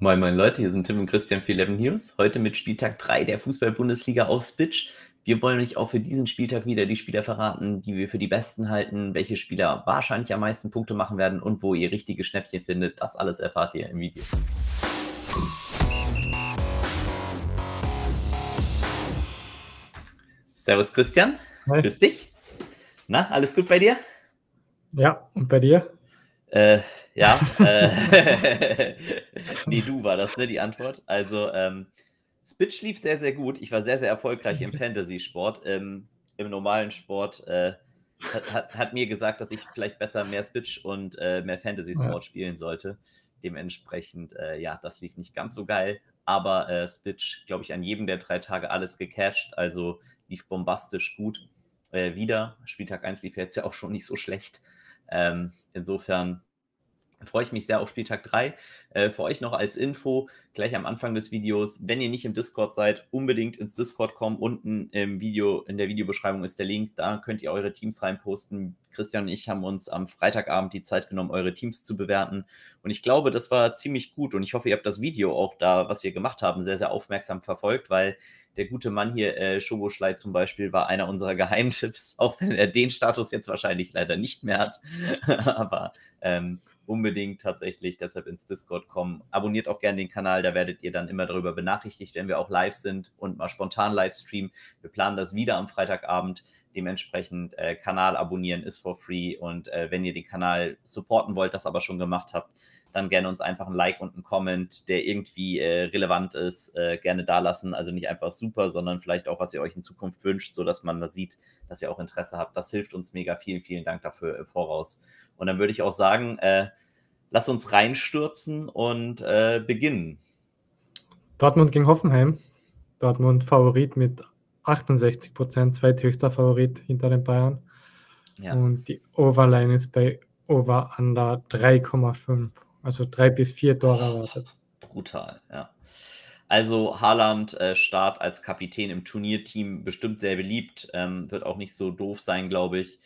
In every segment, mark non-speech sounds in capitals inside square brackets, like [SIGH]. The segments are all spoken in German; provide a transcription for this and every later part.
Moin moin Leute, hier sind Tim und Christian für 11 News. Heute mit Spieltag 3 der Fußball-Bundesliga auf Spitch. Wir wollen euch auch für diesen Spieltag wieder die Spieler verraten, die wir für die besten halten, welche Spieler wahrscheinlich am meisten Punkte machen werden und wo ihr richtige Schnäppchen findet. Das alles erfahrt ihr im Video. Servus Christian, Hi. grüß dich. Na, alles gut bei dir? Ja, und bei dir? Äh, ja. [LAUGHS] Äh, [LAUGHS] nee, du war das, ne, die Antwort. Also, ähm, Spitch lief sehr, sehr gut. Ich war sehr, sehr erfolgreich im Fantasy-Sport. Ähm, Im normalen Sport äh, hat, hat, hat, mir gesagt, dass ich vielleicht besser mehr Spitch und äh, mehr Fantasy-Sport ja. spielen sollte. Dementsprechend, äh, ja, das lief nicht ganz so geil. Aber äh, Spitch, glaube ich, an jedem der drei Tage alles gecached. Also lief bombastisch gut. Äh, wieder. Spieltag 1 lief jetzt ja auch schon nicht so schlecht. Ähm, insofern freue ich mich sehr auf Spieltag 3. Äh, für euch noch als Info, gleich am Anfang des Videos, wenn ihr nicht im Discord seid, unbedingt ins Discord kommen. Unten im Video, in der Videobeschreibung ist der Link, da könnt ihr eure Teams reinposten. Christian und ich haben uns am Freitagabend die Zeit genommen, eure Teams zu bewerten. Und ich glaube, das war ziemlich gut. Und ich hoffe, ihr habt das Video auch da, was wir gemacht haben, sehr, sehr aufmerksam verfolgt, weil der gute Mann hier, äh, Schoboschlei zum Beispiel, war einer unserer Geheimtipps, [LAUGHS] auch wenn er den Status jetzt wahrscheinlich leider nicht mehr hat. [LAUGHS] Aber ähm, unbedingt tatsächlich deshalb ins Discord kommen. Abonniert auch gerne den Kanal, da werdet ihr dann immer darüber benachrichtigt, wenn wir auch live sind und mal spontan live streamen. Wir planen das wieder am Freitagabend. Dementsprechend äh, Kanal abonnieren ist for free und äh, wenn ihr den Kanal supporten wollt, das aber schon gemacht habt, dann gerne uns einfach ein Like und ein Comment, der irgendwie äh, relevant ist, äh, gerne dalassen. Also nicht einfach super, sondern vielleicht auch, was ihr euch in Zukunft wünscht, sodass man da sieht, dass ihr auch Interesse habt. Das hilft uns mega. Vielen, vielen Dank dafür im Voraus. Und dann würde ich auch sagen, äh, lass uns reinstürzen und äh, beginnen. Dortmund gegen Hoffenheim. Dortmund Favorit mit 68 Prozent, zweithöchster Favorit hinter den Bayern. Ja. Und die Overline ist bei Over Under 3,5. Also drei bis vier Tore erwartet. Brutal, ja. Also Haaland äh, Start als Kapitän im Turnierteam bestimmt sehr beliebt. Ähm, wird auch nicht so doof sein, glaube ich.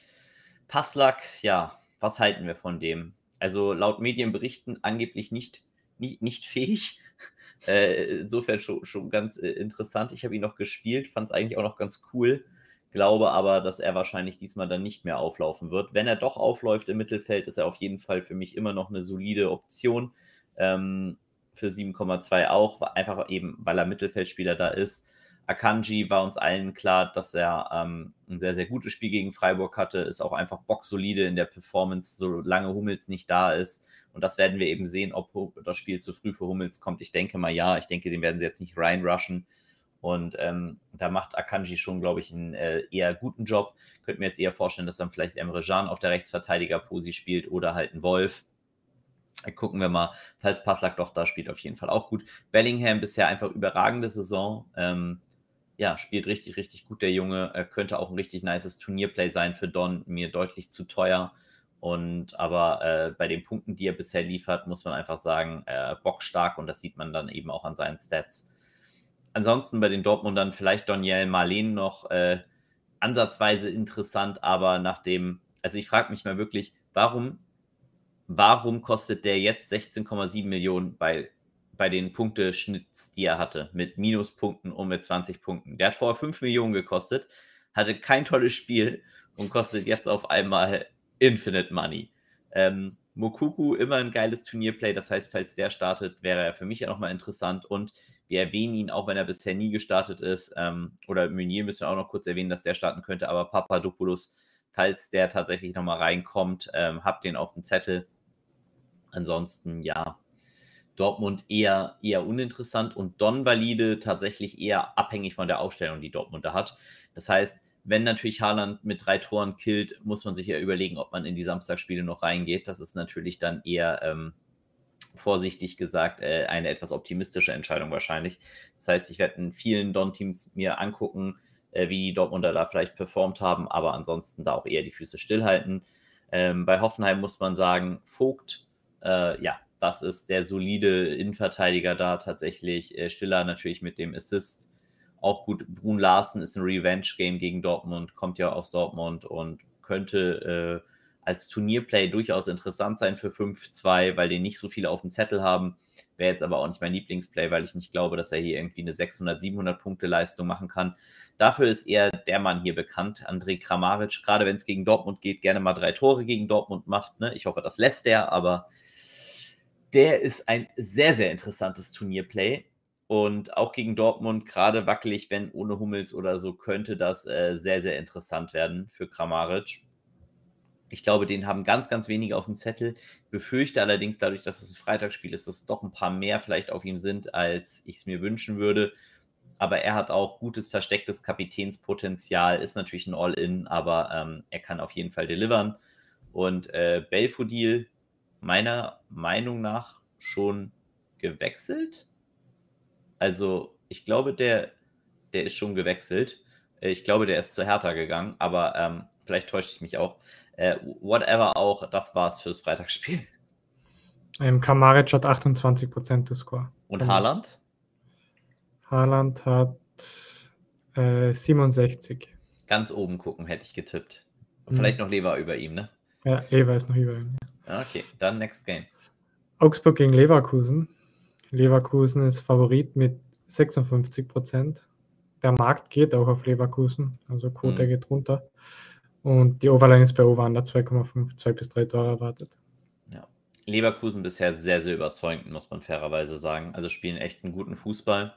Passlack, ja, was halten wir von dem? Also laut Medienberichten angeblich nicht, nicht, nicht fähig. [LAUGHS] Äh, insofern schon, schon ganz äh, interessant. Ich habe ihn noch gespielt, fand es eigentlich auch noch ganz cool. Glaube aber, dass er wahrscheinlich diesmal dann nicht mehr auflaufen wird. Wenn er doch aufläuft im Mittelfeld, ist er auf jeden Fall für mich immer noch eine solide Option. Ähm, für 7,2 auch, einfach eben, weil er Mittelfeldspieler da ist. Akanji war uns allen klar, dass er ähm, ein sehr, sehr gutes Spiel gegen Freiburg hatte, ist auch einfach boxsolide in der Performance, solange Hummels nicht da ist. Und das werden wir eben sehen, ob das Spiel zu früh für Hummels kommt. Ich denke mal ja, ich denke, den werden sie jetzt nicht reinrushen. Und ähm, da macht Akanji schon, glaube ich, einen äh, eher guten Job. Könnte mir jetzt eher vorstellen, dass dann vielleicht Emre Can auf der Rechtsverteidiger-Posi spielt oder halt ein Wolf. Gucken wir mal, falls Passlack doch da spielt, auf jeden Fall auch gut. Bellingham bisher einfach überragende Saison. Ähm, ja, spielt richtig, richtig gut, der Junge. Er könnte auch ein richtig nices Turnierplay sein für Don, mir deutlich zu teuer. Und aber äh, bei den Punkten, die er bisher liefert, muss man einfach sagen, äh, bockstark und das sieht man dann eben auch an seinen Stats ansonsten bei den Dortmundern vielleicht Daniel Marleen noch äh, ansatzweise interessant, aber nachdem, also ich frage mich mal wirklich, warum, warum kostet der jetzt 16,7 Millionen bei, bei den Punkteschnitts, die er hatte, mit Minuspunkten und mit 20 Punkten? Der hat vorher 5 Millionen gekostet, hatte kein tolles Spiel und kostet jetzt auf einmal Infinite Money. Ähm, Mokuku immer ein geiles Turnierplay, das heißt, falls der startet, wäre er für mich ja nochmal interessant und wir erwähnen ihn, auch wenn er bisher nie gestartet ist. Ähm, oder Meunier müssen wir auch noch kurz erwähnen, dass der starten könnte. Aber Papadopoulos, falls der tatsächlich nochmal reinkommt, ähm, habt den auf dem Zettel. Ansonsten, ja, Dortmund eher, eher uninteressant und Don Valide tatsächlich eher abhängig von der Aufstellung, die Dortmund da hat. Das heißt, wenn natürlich Haaland mit drei Toren killt, muss man sich ja überlegen, ob man in die Samstagsspiele noch reingeht. Das ist natürlich dann eher ähm, vorsichtig gesagt, äh, eine etwas optimistische Entscheidung wahrscheinlich. Das heißt, ich werde in vielen Don-Teams mir angucken, äh, wie die Dortmunder da vielleicht performt haben, aber ansonsten da auch eher die Füße stillhalten. Ähm, bei Hoffenheim muss man sagen, Vogt, äh, ja, das ist der solide Innenverteidiger da tatsächlich. Äh, Stiller natürlich mit dem Assist. Auch gut, Brun Larsen ist ein Revenge-Game gegen Dortmund, kommt ja aus Dortmund und könnte äh, als Turnierplay durchaus interessant sein für 5-2, weil den nicht so viele auf dem Zettel haben. Wäre jetzt aber auch nicht mein Lieblingsplay, weil ich nicht glaube, dass er hier irgendwie eine 600, 700 Punkte Leistung machen kann. Dafür ist eher der Mann hier bekannt, André Kramaric. Gerade wenn es gegen Dortmund geht, gerne mal drei Tore gegen Dortmund macht. Ne? Ich hoffe, das lässt er, aber der ist ein sehr, sehr interessantes Turnierplay. Und auch gegen Dortmund, gerade wackelig, wenn ohne Hummels oder so, könnte das äh, sehr, sehr interessant werden für Kramaric. Ich glaube, den haben ganz, ganz wenige auf dem Zettel. Befürchte allerdings dadurch, dass es ein Freitagsspiel ist, dass doch ein paar mehr vielleicht auf ihm sind, als ich es mir wünschen würde. Aber er hat auch gutes verstecktes Kapitänspotenzial, ist natürlich ein All-In, aber ähm, er kann auf jeden Fall delivern. Und äh, Belfodil, meiner Meinung nach, schon gewechselt. Also, ich glaube, der, der ist schon gewechselt. Ich glaube, der ist zu Hertha gegangen, aber ähm, vielleicht täusche ich mich auch. Äh, whatever auch, das war's fürs Freitagsspiel. [LAUGHS] Ähm, Kamaric hat 28% des Score. Und. Haaland? Haaland hat äh, 67. Ganz oben gucken, hätte ich getippt. Und mhm. vielleicht noch Lever über ihm, ne? Ja, Lever ist noch über ihm. Ja. Okay, dann next game. Augsburg gegen Leverkusen. Leverkusen ist Favorit mit 56% Der Markt geht auch auf Leverkusen, also Quote mhm. geht runter. Und die Overline ist bei Over 2,5, 2 bis 3 Tore erwartet. Ja. Leverkusen bisher sehr, sehr überzeugend, muss man fairerweise sagen. Also spielen echt einen guten Fußball.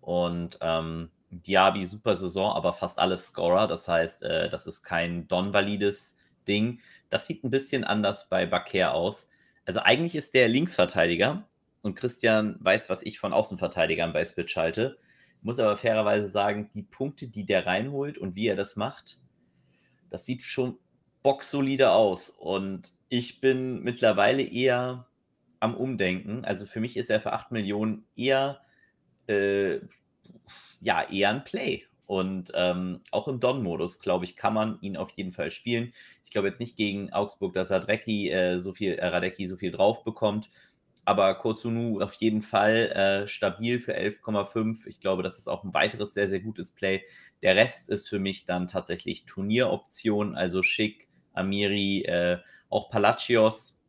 Und ähm, Diaby, super Saison, aber fast alles Scorer. Das heißt, äh, das ist kein Don-valides Ding. Das sieht ein bisschen anders bei Baker aus. Also eigentlich ist der Linksverteidiger und Christian weiß, was ich von Außenverteidigern bei Spitch halte. Muss aber fairerweise sagen, die Punkte, die der reinholt und wie er das macht, das sieht schon boxsolide aus. Und ich bin mittlerweile eher am Umdenken. Also für mich ist er für 8 Millionen eher, äh, ja, eher ein Play. Und ähm, auch im Don-Modus, glaube ich, kann man ihn auf jeden Fall spielen. Ich glaube jetzt nicht gegen Augsburg, dass Radecki, äh, so viel, äh, Radecki so viel drauf bekommt. Aber Kosunu auf jeden Fall äh, stabil für 11,5. Ich glaube, das ist auch ein weiteres sehr, sehr gutes Play. Der Rest ist für mich dann tatsächlich Turnieroption, also Schick, Amiri, äh, auch Palacios.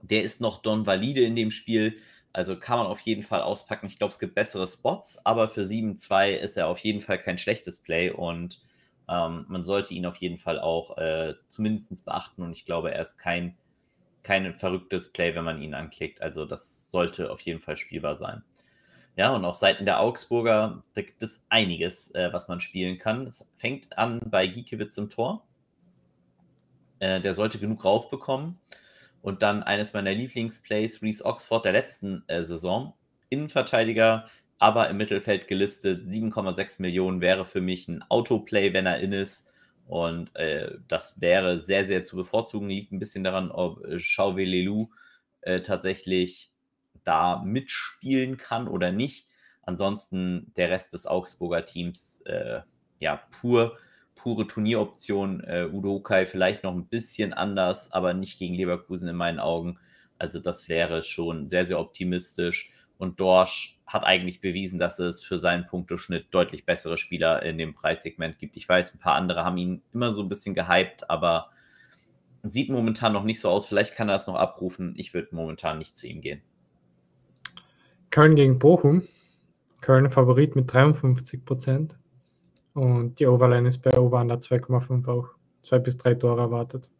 Der ist noch Don Valide in dem Spiel. Also kann man auf jeden Fall auspacken. Ich glaube, es gibt bessere Spots, aber für 7-2 ist er auf jeden Fall kein schlechtes Play und ähm, man sollte ihn auf jeden Fall auch äh, zumindest beachten. Und ich glaube, er ist kein kein verrücktes Play, wenn man ihn anklickt. Also das sollte auf jeden Fall spielbar sein. Ja, und auf Seiten der Augsburger, da gibt es einiges, äh, was man spielen kann. Es fängt an bei Giekewitz im Tor. Äh, der sollte genug raufbekommen. Und dann eines meiner Lieblingsplays, Reese Oxford der letzten äh, Saison. Innenverteidiger, aber im Mittelfeld gelistet. 7,6 Millionen wäre für mich ein Autoplay, wenn er in ist. Und äh, das wäre sehr, sehr zu bevorzugen. Liegt ein bisschen daran, ob äh, Chauvelelu äh, tatsächlich da mitspielen kann oder nicht. Ansonsten der Rest des Augsburger Teams, äh, ja, pur, pure Turnieroption. Äh, Udo Kai vielleicht noch ein bisschen anders, aber nicht gegen Leverkusen in meinen Augen. Also das wäre schon sehr, sehr optimistisch. Und Dorsch hat eigentlich bewiesen, dass es für seinen Punkteschnitt deutlich bessere Spieler in dem Preissegment gibt. Ich weiß, ein paar andere haben ihn immer so ein bisschen gehypt, aber sieht momentan noch nicht so aus. Vielleicht kann er es noch abrufen. Ich würde momentan nicht zu ihm gehen. Köln gegen Bochum. Köln Favorit mit 53 Prozent. Und die Overline ist bei Over 2,5 auch. Zwei bis drei Tore erwartet.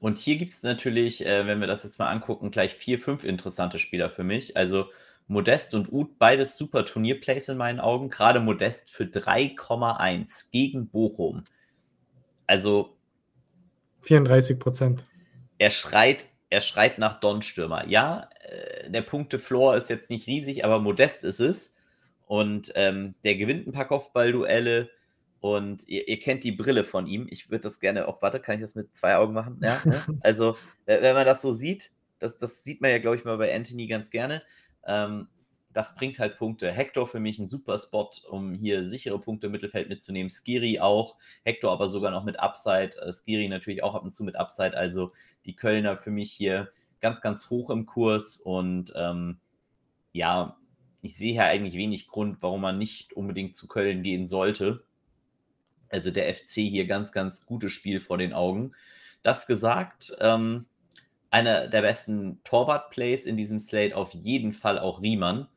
Und hier gibt es natürlich, äh, wenn wir das jetzt mal angucken, gleich vier, fünf interessante Spieler für mich. Also Modest und Uth, beides super Turnierplays in meinen Augen. Gerade Modest für 3,1 gegen Bochum. Also 34 Prozent. Er schreit, er schreit nach Don-Stürmer. Ja, äh, der Punkte-Floor ist jetzt nicht riesig, aber Modest ist es. Und ähm, der gewinnt ein paar Kopfballduelle. Und ihr, ihr, kennt die Brille von ihm. Ich würde das gerne auch, warte, kann ich das mit zwei Augen machen? Ja, ne? [LAUGHS] Also, wenn man das so sieht, das, das sieht man ja, glaube ich, mal bei Anthony ganz gerne. Ähm, das bringt halt Punkte. Hector für mich ein super Spot, um hier sichere Punkte im Mittelfeld mitzunehmen. Skiri auch. Hector aber sogar noch mit Upside. Äh, Skiri natürlich auch ab und zu mit Upside. Also die Kölner für mich hier ganz, ganz hoch im Kurs. Und ähm, ja, ich sehe hier eigentlich wenig Grund, warum man nicht unbedingt zu Köln gehen sollte. Also der FC hier ganz, ganz gutes Spiel vor den Augen. Das gesagt, ähm, einer der besten Torwart-Plays in diesem Slate auf jeden Fall auch Riemann.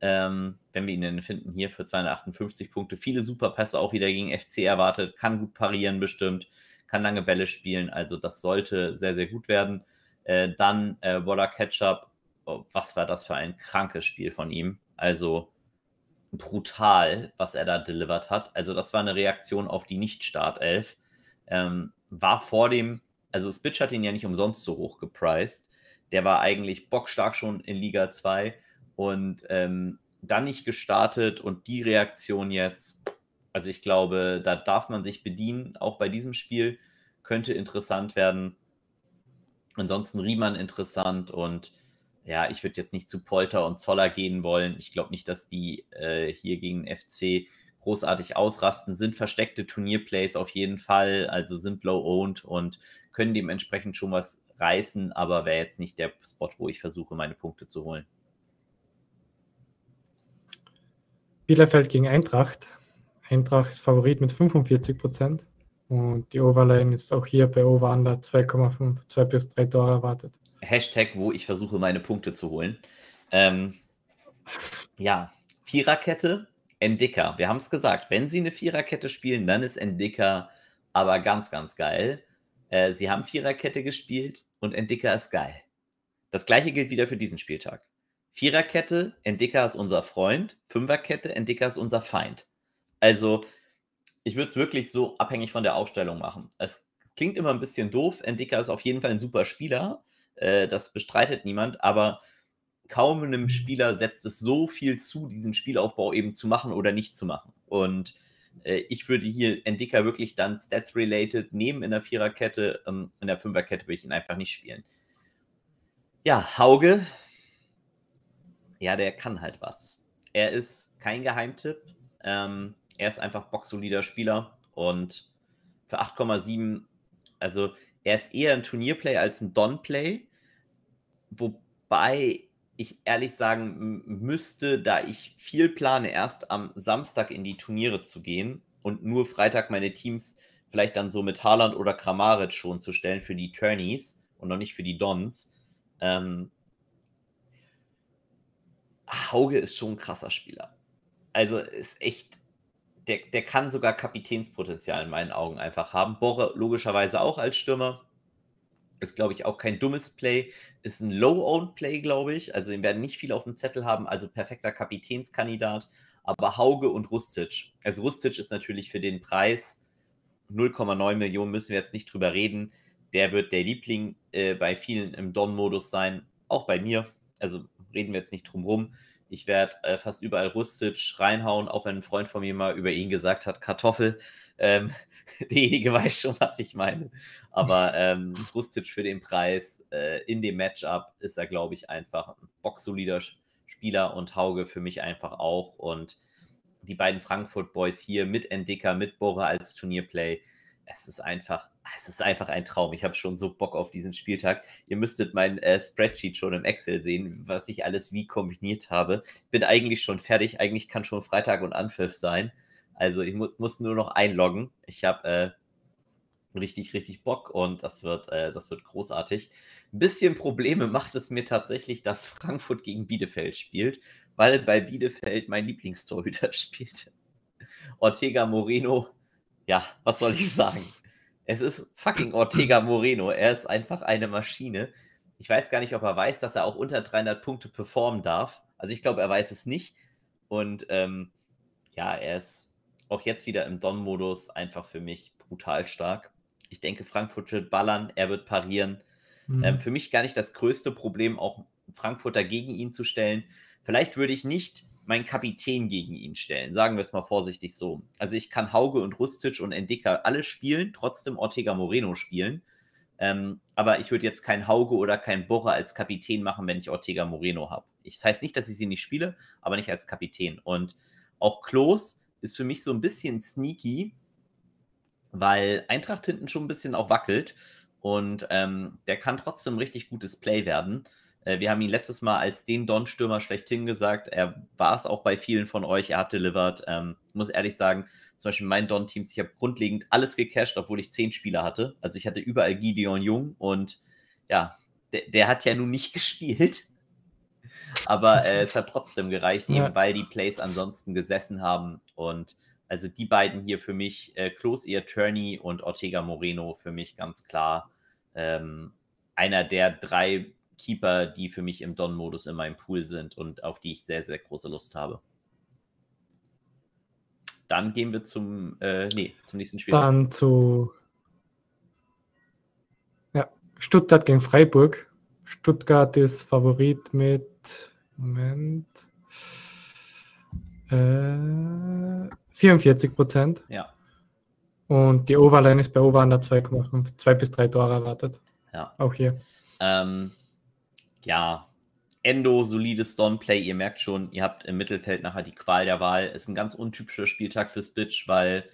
Ähm, wenn wir ihn denn finden, hier für 258 Punkte. Viele Superpässe auch wieder gegen FC erwartet, kann gut parieren bestimmt, kann lange Bälle spielen, also das sollte sehr, sehr gut werden. Äh, dann äh, Waller Ketchup, oh, was war das für ein krankes Spiel von ihm? Also brutal, was er da delivered hat. Also das war eine Reaktion auf die Nicht-Startelf. Ähm, war vor dem, also Spitch hat ihn ja nicht umsonst so hoch gepriced. Der war eigentlich bockstark schon in Liga 2 und ähm, dann nicht gestartet und die Reaktion jetzt, also ich glaube, da darf man sich bedienen, auch bei diesem Spiel könnte interessant werden. Ansonsten Riemann interessant und ja, ich würde jetzt nicht zu Polter und Zoller gehen wollen. Ich glaube nicht, dass die äh, hier gegen FC großartig ausrasten. Sind versteckte Turnierplays auf jeden Fall, also sind low-owned und können dementsprechend schon was reißen, aber wäre jetzt nicht der Spot, wo ich versuche, meine Punkte zu holen. Bielefeld gegen Eintracht. Eintracht Favorit mit 45 Prozent. Und die Overline ist auch hier bei Over Under 2,5, 2 bis 3 Tore erwartet. Hashtag, wo ich versuche, meine Punkte zu holen. Ähm, ja, Viererkette, Endika. Wir haben es gesagt, wenn sie eine Viererkette spielen, dann ist Endika aber ganz, ganz geil. Äh, sie haben Viererkette gespielt und Endika ist geil. Das gleiche gilt wieder für diesen Spieltag. Viererkette, Endika ist unser Freund. Fünferkette, Endika ist unser Feind. Also, ich würde es wirklich so abhängig von der Aufstellung machen. Es klingt immer ein bisschen doof. Endika ist auf jeden Fall ein super Spieler. Äh, das bestreitet niemand, aber kaum einem Spieler setzt es so viel zu, diesen Spielaufbau eben zu machen oder nicht zu machen. Und äh, ich würde hier Endika wirklich dann Stats-related nehmen in der Viererkette. Ähm, in der Fünferkette würde ich ihn einfach nicht spielen. Ja, Hauge, ja, der kann halt was. Er ist kein Geheimtipp. Ähm, er ist einfach boxsolider Spieler und für 8,7, also er ist eher ein Turnierplay als ein Don-Play, wobei ich ehrlich sagen müsste, da ich viel plane, erst am Samstag in die Turniere zu gehen und nur Freitag meine Teams vielleicht dann so mit Haaland oder Kramaric schon zu stellen für die Turnies und noch nicht für die Dons. Ähm, Hauge ist schon ein krasser Spieler. Also ist echt, der, der kann sogar Kapitänspotenzial in meinen Augen einfach haben. Borre logischerweise auch als Stürmer. Ist, glaube ich, auch kein dummes Play. Ist ein Low-Owned Play, glaube ich. Also, ihn werden nicht viel auf dem Zettel haben. Also, perfekter Kapitänskandidat. Aber Hauge und Rustic. Also, Rustic ist natürlich für den Preis 0,9 Millionen, müssen wir jetzt nicht drüber reden. Der wird der Liebling äh, bei vielen im Don-Modus sein. Auch bei mir. Also, reden wir jetzt nicht drum rum. Ich werde äh, fast überall Rustic reinhauen, auch wenn ein Freund von mir mal über ihn gesagt hat, Kartoffel. Ähm, [LAUGHS] derjenige weiß schon, was ich meine. Aber [LAUGHS] ähm, Rustic für den Preis äh, in dem Matchup ist er, glaube ich, einfach ein boxsolider Spieler und Hauge für mich einfach auch. Und die beiden Frankfurt Boys hier mit Endicker, mit Bora als Turnierplay, es ist einfach, es ist einfach ein Traum. Ich habe schon so Bock auf diesen Spieltag. Ihr müsstet mein äh, Spreadsheet schon im Excel sehen, was ich alles wie kombiniert habe. Bin eigentlich schon fertig. Eigentlich kann schon Freitag und Anpfiff sein. Also ich mu muss nur noch einloggen. Ich habe äh, richtig, richtig Bock und das wird, äh, das wird großartig. Ein bisschen Probleme macht es mir tatsächlich, dass [LAUGHS] Frankfurt gegen Bielefeld spielt, weil bei Bielefeld mein Lieblingstorhüter [LAUGHS] spielt. Ortega Moreno ja, was soll ich sagen? Es ist fucking Ortega Moreno. Er ist einfach eine Maschine. Ich weiß gar nicht, ob er weiß, dass er auch unter 300 Punkte performen darf. Also ich glaube, er weiß es nicht. Und ähm, ja, er ist auch jetzt wieder im Don-Modus einfach für mich brutal stark. Ich denke, Frankfurt wird ballern, er wird parieren. Mhm. Ähm, für mich gar nicht das größte Problem, auch Frankfurt dagegen ihn zu stellen. Vielleicht würde ich nicht meinen Kapitän gegen ihn stellen. Sagen wir es mal vorsichtig so. Also ich kann Hauge und Rustic und Endika alle spielen, trotzdem Ortega Moreno spielen. Ähm, aber ich würde jetzt kein Hauge oder kein Borre als Kapitän machen, wenn ich Ortega Moreno habe. Das heißt nicht, dass ich sie nicht spiele, aber nicht als Kapitän. Und auch Klos ist für mich so ein bisschen sneaky, weil Eintracht hinten schon ein bisschen auch wackelt. Und ähm, der kann trotzdem richtig gutes Play werden. Äh, wir haben ihn letztes Mal als den Don-Stürmer schlechthin gesagt. Er war es auch bei vielen von euch. Er hat delivered. Ähm, muss ehrlich sagen, zum Beispiel mein Don-Teams, ich habe grundlegend alles gecached, obwohl ich zehn Spieler hatte. Also ich hatte überall Gideon Jung und ja, der, der hat ja nun nicht [LAUGHS] gespielt. Aber äh, es hat trotzdem gereicht, [LAUGHS] ja. eben weil die Plays ansonsten gesessen haben. Und also die beiden hier für mich, äh, Klos Ear Turney und Ortega Moreno, für mich ganz klar ähm, einer der drei Keeper, die für mich im Don-Modus in meinem Pool sind und auf die ich sehr, sehr große Lust habe. Dann gehen wir zum, äh, nee, zum nächsten Spiel. Dann zu ja, Stuttgart gegen Freiburg. Stuttgart ist Favorit mit Moment. Äh, 44 Prozent. Ja. Und die Overline ist bei Over under 2,5, 2 bis 3 Tore erwartet. Ja. Auch hier. Ähm, ja, Endo, solides Don-Play. Ihr merkt schon, ihr habt im Mittelfeld nachher die Qual der Wahl. Ist ein ganz untypischer Spieltag fürs Bitch, weil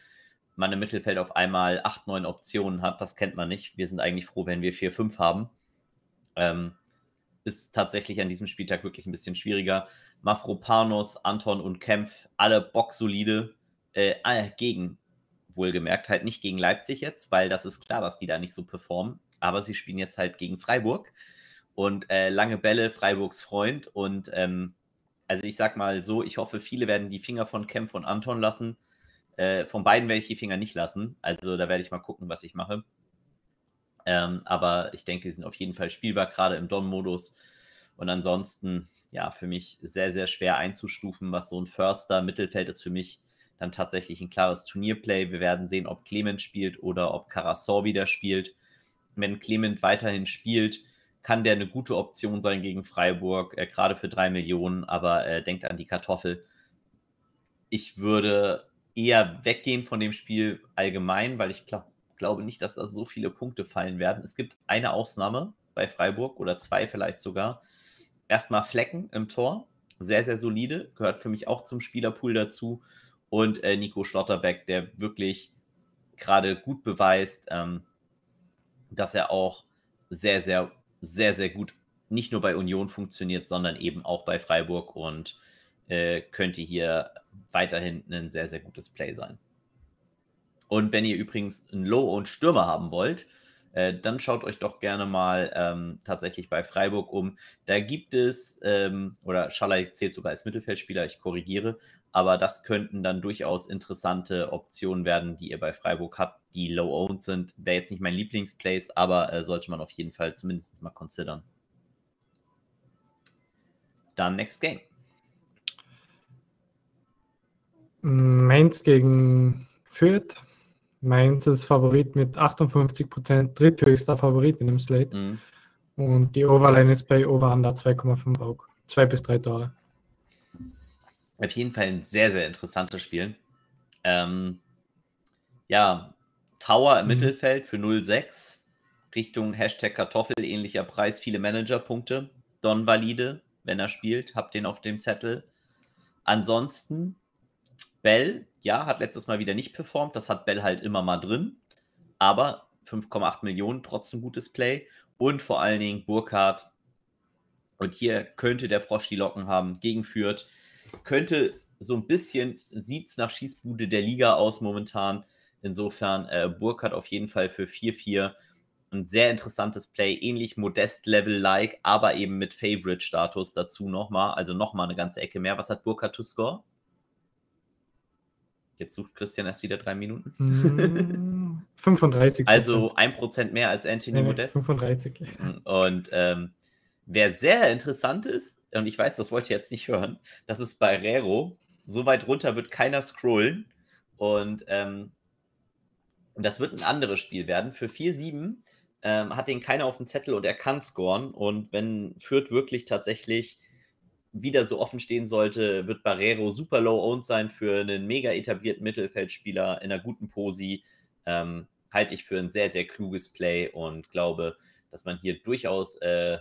man im Mittelfeld auf einmal 8, 9 Optionen hat. Das kennt man nicht. Wir sind eigentlich froh, wenn wir 4, 5 haben. Ähm, ist tatsächlich an diesem Spieltag wirklich ein bisschen schwieriger. Mafropanos, Anton und Kempf, alle boxsolide äh, gegen, wohlgemerkt, halt nicht gegen Leipzig jetzt, weil das ist klar, dass die da nicht so performen. Aber sie spielen jetzt halt gegen Freiburg und äh, lange Bälle, Freiburgs Freund. Und ähm, also ich sag mal so, ich hoffe, viele werden die Finger von Kempf und Anton lassen. Äh, von beiden werde ich die Finger nicht lassen. Also da werde ich mal gucken, was ich mache. Ähm, aber ich denke, sie sind auf jeden Fall spielbar, gerade im Don-Modus. Und ansonsten, ja, für mich sehr, sehr schwer einzustufen, was so ein Förster Mittelfeld ist für mich dann tatsächlich ein klares Turnierplay. Wir werden sehen, ob Clement spielt oder ob Karasor wieder spielt. Wenn Clement weiterhin spielt, kann der eine gute Option sein gegen Freiburg, äh, gerade für drei Millionen, aber äh, denkt an die Kartoffel. Ich würde eher weggehen von dem Spiel allgemein, weil ich glaube, glaube nicht, dass da so viele Punkte fallen werden. Es gibt eine Ausnahme bei Freiburg oder zwei vielleicht sogar. Erstmal Flecken im Tor. Sehr, sehr solide. Gehört für mich auch zum Spielerpool dazu. Und äh, Nico Schlotterbeck, der wirklich gerade gut beweist, ähm, dass er auch sehr, sehr, sehr, sehr gut nicht nur bei Union funktioniert, sondern eben auch bei Freiburg und äh, könnte hier weiterhin ein sehr, sehr gutes Play sein. Und wenn ihr übrigens einen Low- und Stürmer haben wollt, äh, dann schaut euch doch gerne mal ähm, tatsächlich bei Freiburg um. Da gibt es, ähm, oder Schaller zählt sogar als Mittelfeldspieler, ich korrigiere, aber das könnten dann durchaus interessante Optionen werden, die ihr bei Freiburg habt, die low-owned sind. Wäre jetzt nicht mein Lieblingsplace, aber äh, sollte man auf jeden Fall zumindest mal considern. Dann Next Game. Mainz gegen Fürth. Mainz ist Favorit mit 58%, dritthöchster Favorit in dem Slate. Mhm. Und die Overline ist bei Over Under 2,5 auch. Zwei bis drei Tore. Auf jeden Fall ein sehr, sehr interessantes Spiel. Ähm, ja, Tower im mhm. Mittelfeld für 0,6. Richtung Hashtag Kartoffel, ähnlicher Preis, viele Managerpunkte. Don valide, wenn er spielt, habt den auf dem Zettel. Ansonsten Bell, ja, hat letztes Mal wieder nicht performt. Das hat Bell halt immer mal drin. Aber 5,8 Millionen, trotzdem gutes Play. Und vor allen Dingen Burkhardt. Und hier könnte der Frosch die Locken haben. Gegenführt. Könnte so ein bisschen, sieht es nach Schießbude der Liga aus momentan. Insofern äh, Burkhardt auf jeden Fall für 4-4. Ein sehr interessantes Play, ähnlich Modest-Level-like, aber eben mit Favorite-Status dazu nochmal. Also nochmal eine ganze Ecke mehr. Was hat Burkhardt to score? Jetzt sucht Christian erst wieder drei Minuten. 35. Mm, also ein Prozent mehr als Anthony nee, Modest. 35. Mm, und ähm, wer sehr interessant ist, und ich weiß, das wollt ihr jetzt nicht hören, das ist Barrero. So weit runter wird keiner scrollen. Und ähm, das wird ein anderes Spiel werden. Für 4-7 ähm, hat den keiner auf dem Zettel und er kann scoren. Und wenn Fürth wirklich tatsächlich wieder so offen stehen sollte, wird Barrero super low-owned sein für einen mega etablierten Mittelfeldspieler in einer guten Posi. Ähm, halte ich für ein sehr, sehr kluges Play und glaube, dass man hier durchaus äh,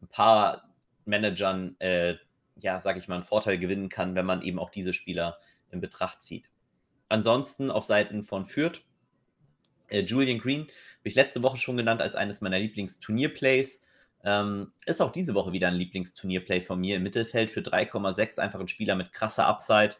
ein paar Managern, äh, ja, sag ich mal, einen Vorteil gewinnen kann, wenn man eben auch diese Spieler in Betracht zieht. Ansonsten auf Seiten von Fürth, äh, Julian Green, habe ich letzte Woche schon genannt als eines meiner Lieblings-Turnierplays. Ähm, ist auch diese Woche wieder ein Lieblingsturnierplay von mir im Mittelfeld für 3,6. Einfach ein Spieler mit krasser Upside.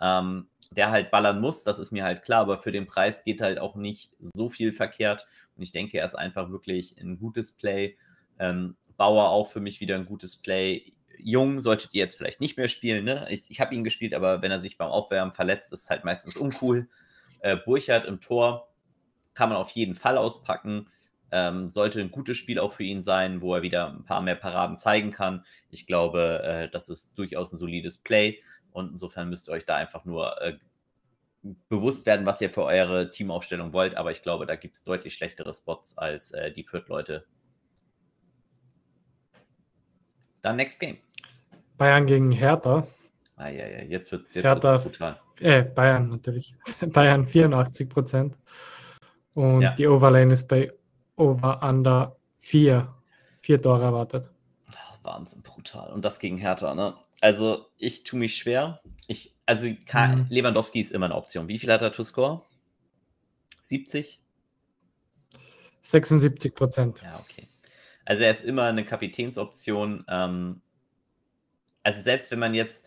Ähm, der halt ballern muss, das ist mir halt klar, aber für den Preis geht halt auch nicht so viel verkehrt. Und ich denke, er ist einfach wirklich ein gutes Play. Ähm, Bauer auch für mich wieder ein gutes Play. Jung solltet ihr jetzt vielleicht nicht mehr spielen. Ne? Ich, ich habe ihn gespielt, aber wenn er sich beim Aufwärmen verletzt, ist es halt meistens uncool. Äh, Burchard im Tor kann man auf jeden Fall auspacken. Ähm, sollte ein gutes Spiel auch für ihn sein, wo er wieder ein paar mehr Paraden zeigen kann. Ich glaube, äh, das ist durchaus ein solides Play. Und insofern müsst ihr euch da einfach nur äh, bewusst werden, was ihr für eure Teamaufstellung wollt. Aber ich glaube, da gibt es deutlich schlechtere Spots als äh, die Fürth-Leute. Dann Next Game. Bayern gegen Hertha. Ah, ja, ja, jetzt wird es jetzt Hertha, brutal. Äh, Bayern natürlich. [LAUGHS] Bayern 84 Prozent. Und ja. die Overline ist bei Over Under 4. Vier Tore erwartet. Wahnsinn, brutal. Und das gegen Hertha, ne? Also, ich tue mich schwer. Ich, also, mhm. Lewandowski ist immer eine Option. Wie viel hat er to score? 70? 76 Prozent. Ja, okay. Also, er ist immer eine Kapitänsoption. Ähm, also, selbst wenn man jetzt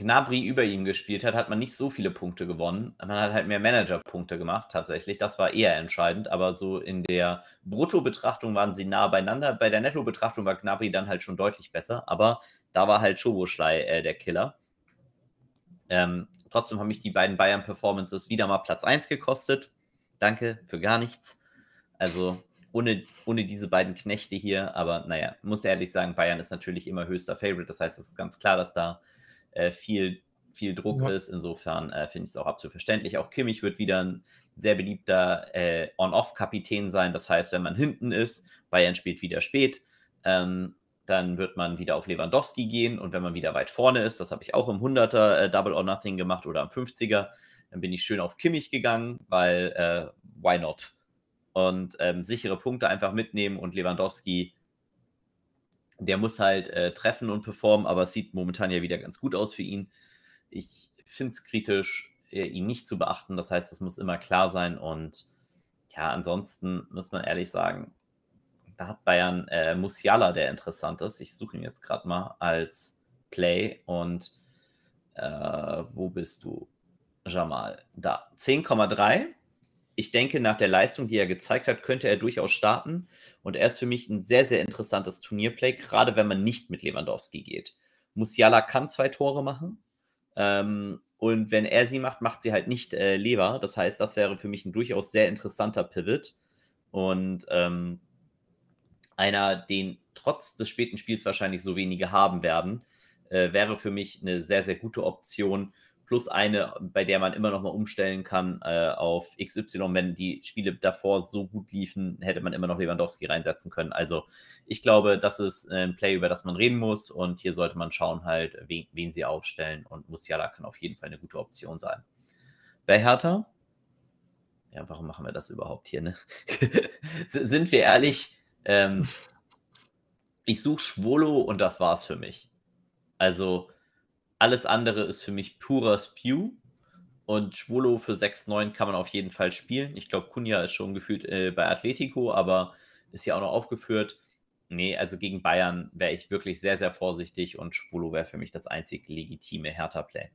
Gnabry über ihm gespielt hat, hat man nicht so viele Punkte gewonnen. Man hat halt mehr Manager-Punkte gemacht, tatsächlich. Das war eher entscheidend. Aber so in der Brutto-Betrachtung waren sie nah beieinander. Bei der Netto-Betrachtung war Gnabry dann halt schon deutlich besser. Aber da war halt Schoboschlei äh, der Killer. Ähm, trotzdem haben mich die beiden Bayern-Performances wieder mal Platz 1 gekostet. Danke für gar nichts. Also ohne, ohne diese beiden Knechte hier. Aber naja, muss ehrlich sagen, Bayern ist natürlich immer höchster Favorite. Das heißt, es ist ganz klar, dass da äh, viel, viel Druck ja. ist. Insofern äh, finde ich es auch absolut verständlich. Auch Kimmich wird wieder ein sehr beliebter äh, On-Off-Kapitän sein. Das heißt, wenn man hinten ist, Bayern spielt wieder spät, ähm, dann wird man wieder auf Lewandowski gehen. Und wenn man wieder weit vorne ist, das habe ich auch im 100er äh, Double or Nothing gemacht oder am 50er, dann bin ich schön auf Kimmich gegangen, weil äh, why not? Und ähm, sichere Punkte einfach mitnehmen und Lewandowski der muss halt äh, treffen und performen, aber es sieht momentan ja wieder ganz gut aus für ihn. Ich finde es kritisch, äh, ihn nicht zu beachten. Das heißt, es muss immer klar sein. Und ja, ansonsten muss man ehrlich sagen, da hat Bayern äh, Musiala, der interessant ist. Ich suche ihn jetzt gerade mal als Play. Und äh, wo bist du? Jamal, da. 10,3 ich denke, nach der Leistung, die er gezeigt hat, könnte er durchaus starten. Und er ist für mich ein sehr, sehr interessantes Turnierplay, gerade wenn man nicht mit Lewandowski geht. Musiala kann zwei Tore machen. Ähm, und wenn er sie macht, macht sie halt nicht äh, Lever. Das heißt, das wäre für mich ein durchaus sehr interessanter Pivot. Und ähm, einer, den trotz des späten Spiels wahrscheinlich so wenige haben werden, äh, wäre für mich eine sehr, sehr gute Option plus eine, bei der man immer noch mal umstellen kann äh, auf XY. Wenn die Spiele davor so gut liefen, hätte man immer noch Lewandowski reinsetzen können. Also ich glaube, das ist ein Play, über das man reden muss und hier sollte man schauen halt, wen, wen sie aufstellen und Musiala kann auf jeden Fall eine gute Option sein. Bei Hertha? Ja, warum machen wir das überhaupt hier? Ne? [LAUGHS] Sind wir ehrlich? Ähm, ich suche Schwolo und das war's für mich. Also alles andere ist für mich purer Spew. Und Schwolo für 6-9 kann man auf jeden Fall spielen. Ich glaube, Kunja ist schon gefühlt äh, bei Atletico, aber ist ja auch noch aufgeführt. Nee, also gegen Bayern wäre ich wirklich sehr, sehr vorsichtig und Schwolo wäre für mich das einzig legitime Hertha-Play.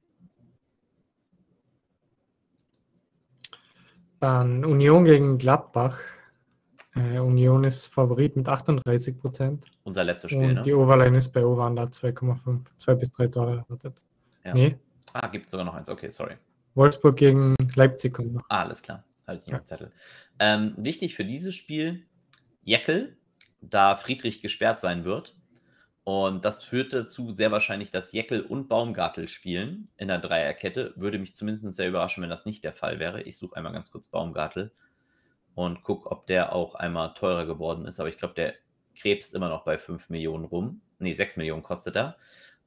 Dann Union gegen Gladbach. Äh, Union ist Favorit mit 38 Prozent. Unser letztes Spiel, Und ne? Die Overline ist bei Over 2,5, 2 bis 3 Tore erwartet. Ja. Nee. Ah, gibt sogar noch eins. Okay, sorry. Wolfsburg gegen Leipzig kommt noch. Ah, alles klar. Halt ich nicht ja. Zettel. Ähm, wichtig für dieses Spiel, Jeckel, da Friedrich gesperrt sein wird. Und das führt dazu sehr wahrscheinlich, dass Jeckel und Baumgartel spielen in der Dreierkette. Würde mich zumindest sehr überraschen, wenn das nicht der Fall wäre. Ich suche einmal ganz kurz Baumgartel und gucke, ob der auch einmal teurer geworden ist. Aber ich glaube, der krebst immer noch bei 5 Millionen rum. Ne, 6 Millionen kostet er.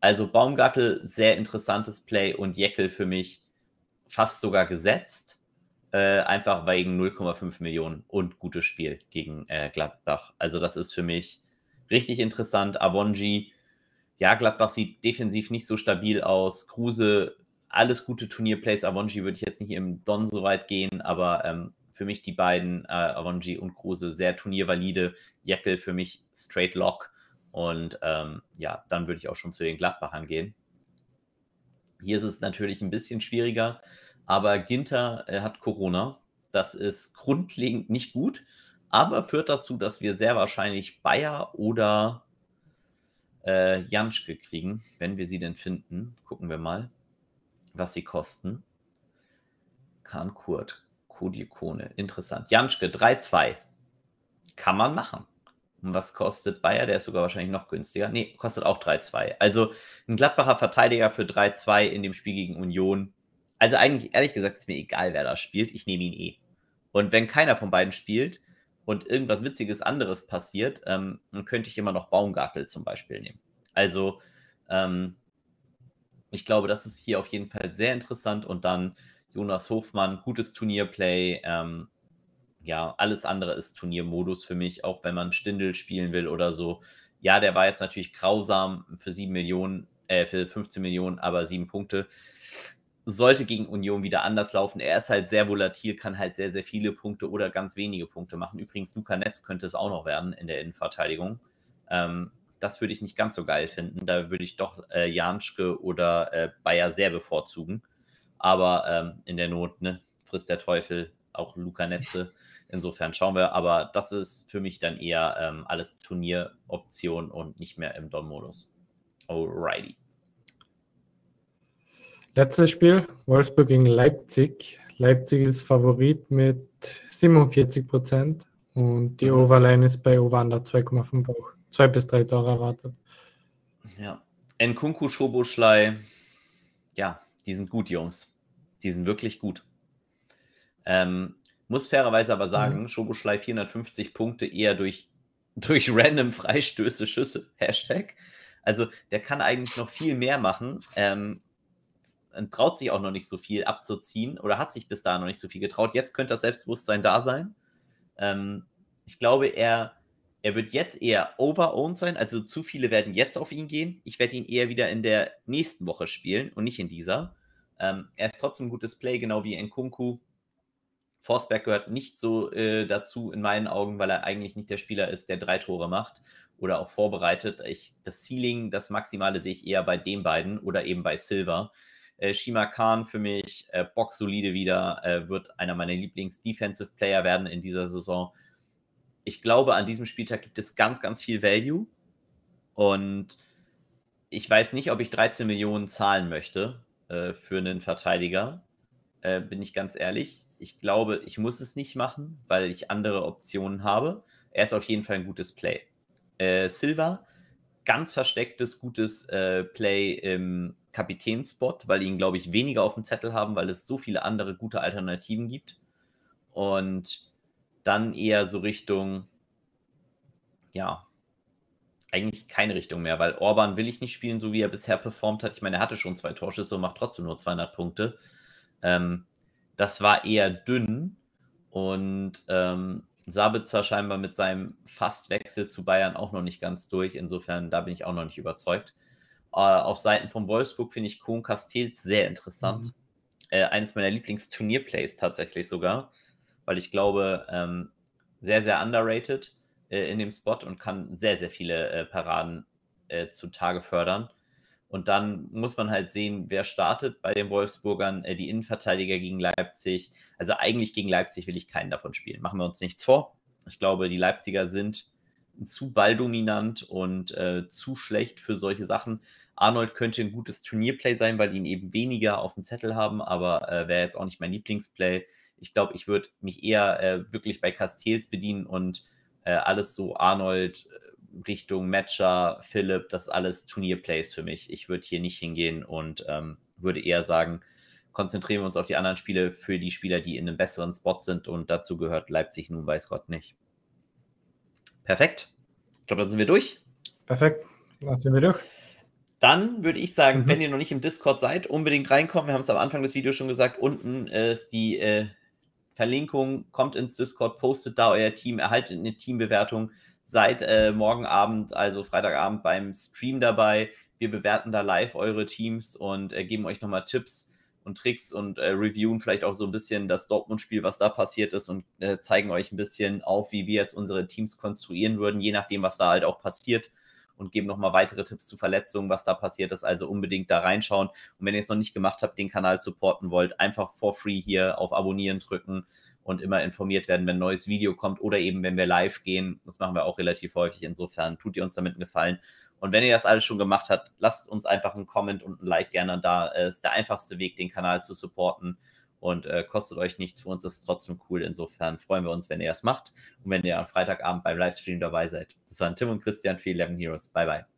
Also Baumgartel, sehr interessantes Play und Jeckel für mich fast sogar gesetzt. Äh, einfach wegen 0,5 Millionen und gutes Spiel gegen äh, Gladbach. Also das ist für mich richtig interessant. Avonji, ja, Gladbach sieht defensiv nicht so stabil aus. Kruse, alles gute Turnierplays. Avonji würde ich jetzt nicht im Don so weit gehen, aber ähm, für mich die beiden, äh, Avonji und Kruse, sehr turniervalide. Jeckel für mich straight lock. Und ähm, ja, dann würde ich auch schon zu den Gladbachern gehen. Hier ist es natürlich ein bisschen schwieriger. aber Ginter äh, hat Corona. Das ist grundlegend nicht gut, aber führt dazu, dass wir sehr wahrscheinlich Bayer oder äh, Janschke kriegen, wenn wir sie denn finden. Gucken wir mal, was sie kosten. Kahn Kurt, Kodiekone, interessant. Janschke 3-2. Kann man machen. Und was kostet Bayer? Der ist sogar wahrscheinlich noch günstiger. Nee, kostet auch 3-2. Also ein Gladbacher Verteidiger für 3-2 in dem Spiel gegen Union. Also eigentlich, ehrlich gesagt, ist mir egal, wer da spielt. Ich nehme ihn eh. Und wenn keiner von beiden spielt und irgendwas Witziges anderes passiert, ähm, dann könnte ich immer noch Baumgartel zum Beispiel nehmen. Also, ähm, ich glaube, das ist hier auf jeden Fall sehr interessant. Und dann Jonas Hofmann, gutes Turnierplay. Ähm, ja, alles andere ist Turniermodus für mich, auch wenn man Stindel spielen will oder so. Ja, der war jetzt natürlich grausam für 7 Millionen, äh, für 15 Millionen, aber 7 Punkte. Sollte gegen Union wieder anders laufen. Er ist halt sehr volatil, kann halt sehr, sehr viele Punkte oder ganz wenige Punkte machen. Übrigens, Luca Netz könnte es auch noch werden in der Innenverteidigung. Ähm, das würde ich nicht ganz so geil finden. Da würde ich doch äh, Janschke oder äh, Bayer sehr bevorzugen. Aber ähm, in der Not ne, frisst der Teufel auch Luca Netze. Insofern schauen wir, aber das ist für mich dann eher ähm, alles Turnieroption und nicht mehr im Dom-Modus. Alrighty. Letztes Spiel, Wolfsburg gegen Leipzig. Leipzig ist Favorit mit 47 Prozent und die mhm. Overline ist bei Ovanda 2,5 auch. Zwei bis drei Tore erwartet. Ja. Nkunku, Schoboschlei, ja, die sind gut, Jungs. Die sind wirklich gut. Ähm, muss fairerweise aber sagen, mhm. Schoboschlei 450 Punkte eher durch, [LAUGHS] durch random Freistöße, Schüsse, [LAUGHS] Hashtag. Also der kann eigentlich noch viel mehr machen. Ähm, traut sich auch noch nicht so viel abzuziehen oder hat sich bis dahin noch nicht so viel getraut. Jetzt könnte das Selbstbewusstsein da sein. Ähm, ich glaube, er, er wird jetzt eher overowned sein. Also zu viele werden jetzt auf ihn gehen. Ich werde ihn eher wieder in der nächsten Woche spielen und nicht in dieser. Ähm, er ist trotzdem ein gutes Play, genau wie Nkunku. Forsberg gehört nicht so äh, dazu in meinen Augen, weil er eigentlich nicht der Spieler ist, der drei Tore macht oder auch vorbereitet. Ich, das Ceiling, das Maximale sehe ich eher bei den beiden oder eben bei Silver. Äh, Shima Khan für mich, äh, boxsolide wieder, äh, wird einer meiner Lieblings-Defensive Player werden in dieser Saison. Ich glaube, an diesem Spieltag gibt es ganz, ganz viel Value und ich weiß nicht, ob ich 13 Millionen zahlen möchte äh, für einen Verteidiger äh, bin ich ganz ehrlich. Ich glaube, ich muss es nicht machen, weil ich andere Optionen habe. Er ist auf jeden Fall ein gutes Play. Äh, Silva, ganz verstecktes, gutes äh, Play im Kapitänspot, weil ihn, glaube ich, weniger auf dem Zettel haben, weil es so viele andere gute Alternativen gibt. Und dann eher so Richtung, ja, eigentlich keine Richtung mehr, weil Orban will ich nicht spielen, so wie er bisher performt hat. Ich meine, er hatte schon zwei Torschüsse und macht trotzdem nur 200 Punkte. Ähm, das war eher dünn und ähm, Sabitzer scheinbar mit seinem Fastwechsel zu Bayern auch noch nicht ganz durch. Insofern, da bin ich auch noch nicht überzeugt. Äh, auf Seiten von Wolfsburg finde ich Kohn Castells sehr interessant. Mhm. Äh, eines meiner Lieblingsturnierplays tatsächlich sogar, weil ich glaube, ähm, sehr, sehr underrated äh, in dem Spot und kann sehr, sehr viele äh, Paraden äh, zutage fördern. Und dann muss man halt sehen, wer startet bei den Wolfsburgern, äh, die Innenverteidiger gegen Leipzig. Also eigentlich gegen Leipzig will ich keinen davon spielen. Machen wir uns nichts vor. Ich glaube, die Leipziger sind zu balldominant und äh, zu schlecht für solche Sachen. Arnold könnte ein gutes Turnierplay sein, weil die ihn eben weniger auf dem Zettel haben, aber äh, wäre jetzt auch nicht mein Lieblingsplay. Ich glaube, ich würde mich eher äh, wirklich bei Castells bedienen und äh, alles so Arnold, äh, Richtung Matcher, Philipp, das alles Turnierplays für mich. Ich würde hier nicht hingehen und ähm, würde eher sagen, konzentrieren wir uns auf die anderen Spiele für die Spieler, die in einem besseren Spot sind und dazu gehört Leipzig nun weiß Gott nicht. Perfekt. Ich glaube, dann sind wir durch. Perfekt. Dann sind wir durch. Dann würde ich sagen, mhm. wenn ihr noch nicht im Discord seid, unbedingt reinkommen. Wir haben es am Anfang des Videos schon gesagt. Unten ist die äh, Verlinkung. Kommt ins Discord, postet da euer Team, erhaltet eine Teambewertung seid äh, morgen Abend, also Freitagabend beim Stream dabei. Wir bewerten da live eure Teams und äh, geben euch nochmal Tipps und Tricks und äh, reviewen vielleicht auch so ein bisschen das Dortmund-Spiel, was da passiert ist und äh, zeigen euch ein bisschen auf, wie wir jetzt unsere Teams konstruieren würden, je nachdem, was da halt auch passiert. Und geben nochmal weitere Tipps zu Verletzungen, was da passiert ist. Also unbedingt da reinschauen. Und wenn ihr es noch nicht gemacht habt, den Kanal supporten wollt, einfach for free hier auf Abonnieren drücken und immer informiert werden, wenn ein neues Video kommt oder eben wenn wir live gehen. Das machen wir auch relativ häufig. Insofern tut ihr uns damit einen Gefallen. Und wenn ihr das alles schon gemacht habt, lasst uns einfach einen Comment und ein Like gerne da. Es ist der einfachste Weg, den Kanal zu supporten und äh, kostet euch nichts. Für uns ist es trotzdem cool. Insofern freuen wir uns, wenn ihr das macht und wenn ihr am Freitagabend beim Livestream dabei seid. Das waren Tim und Christian für 11 Heroes. Bye, bye.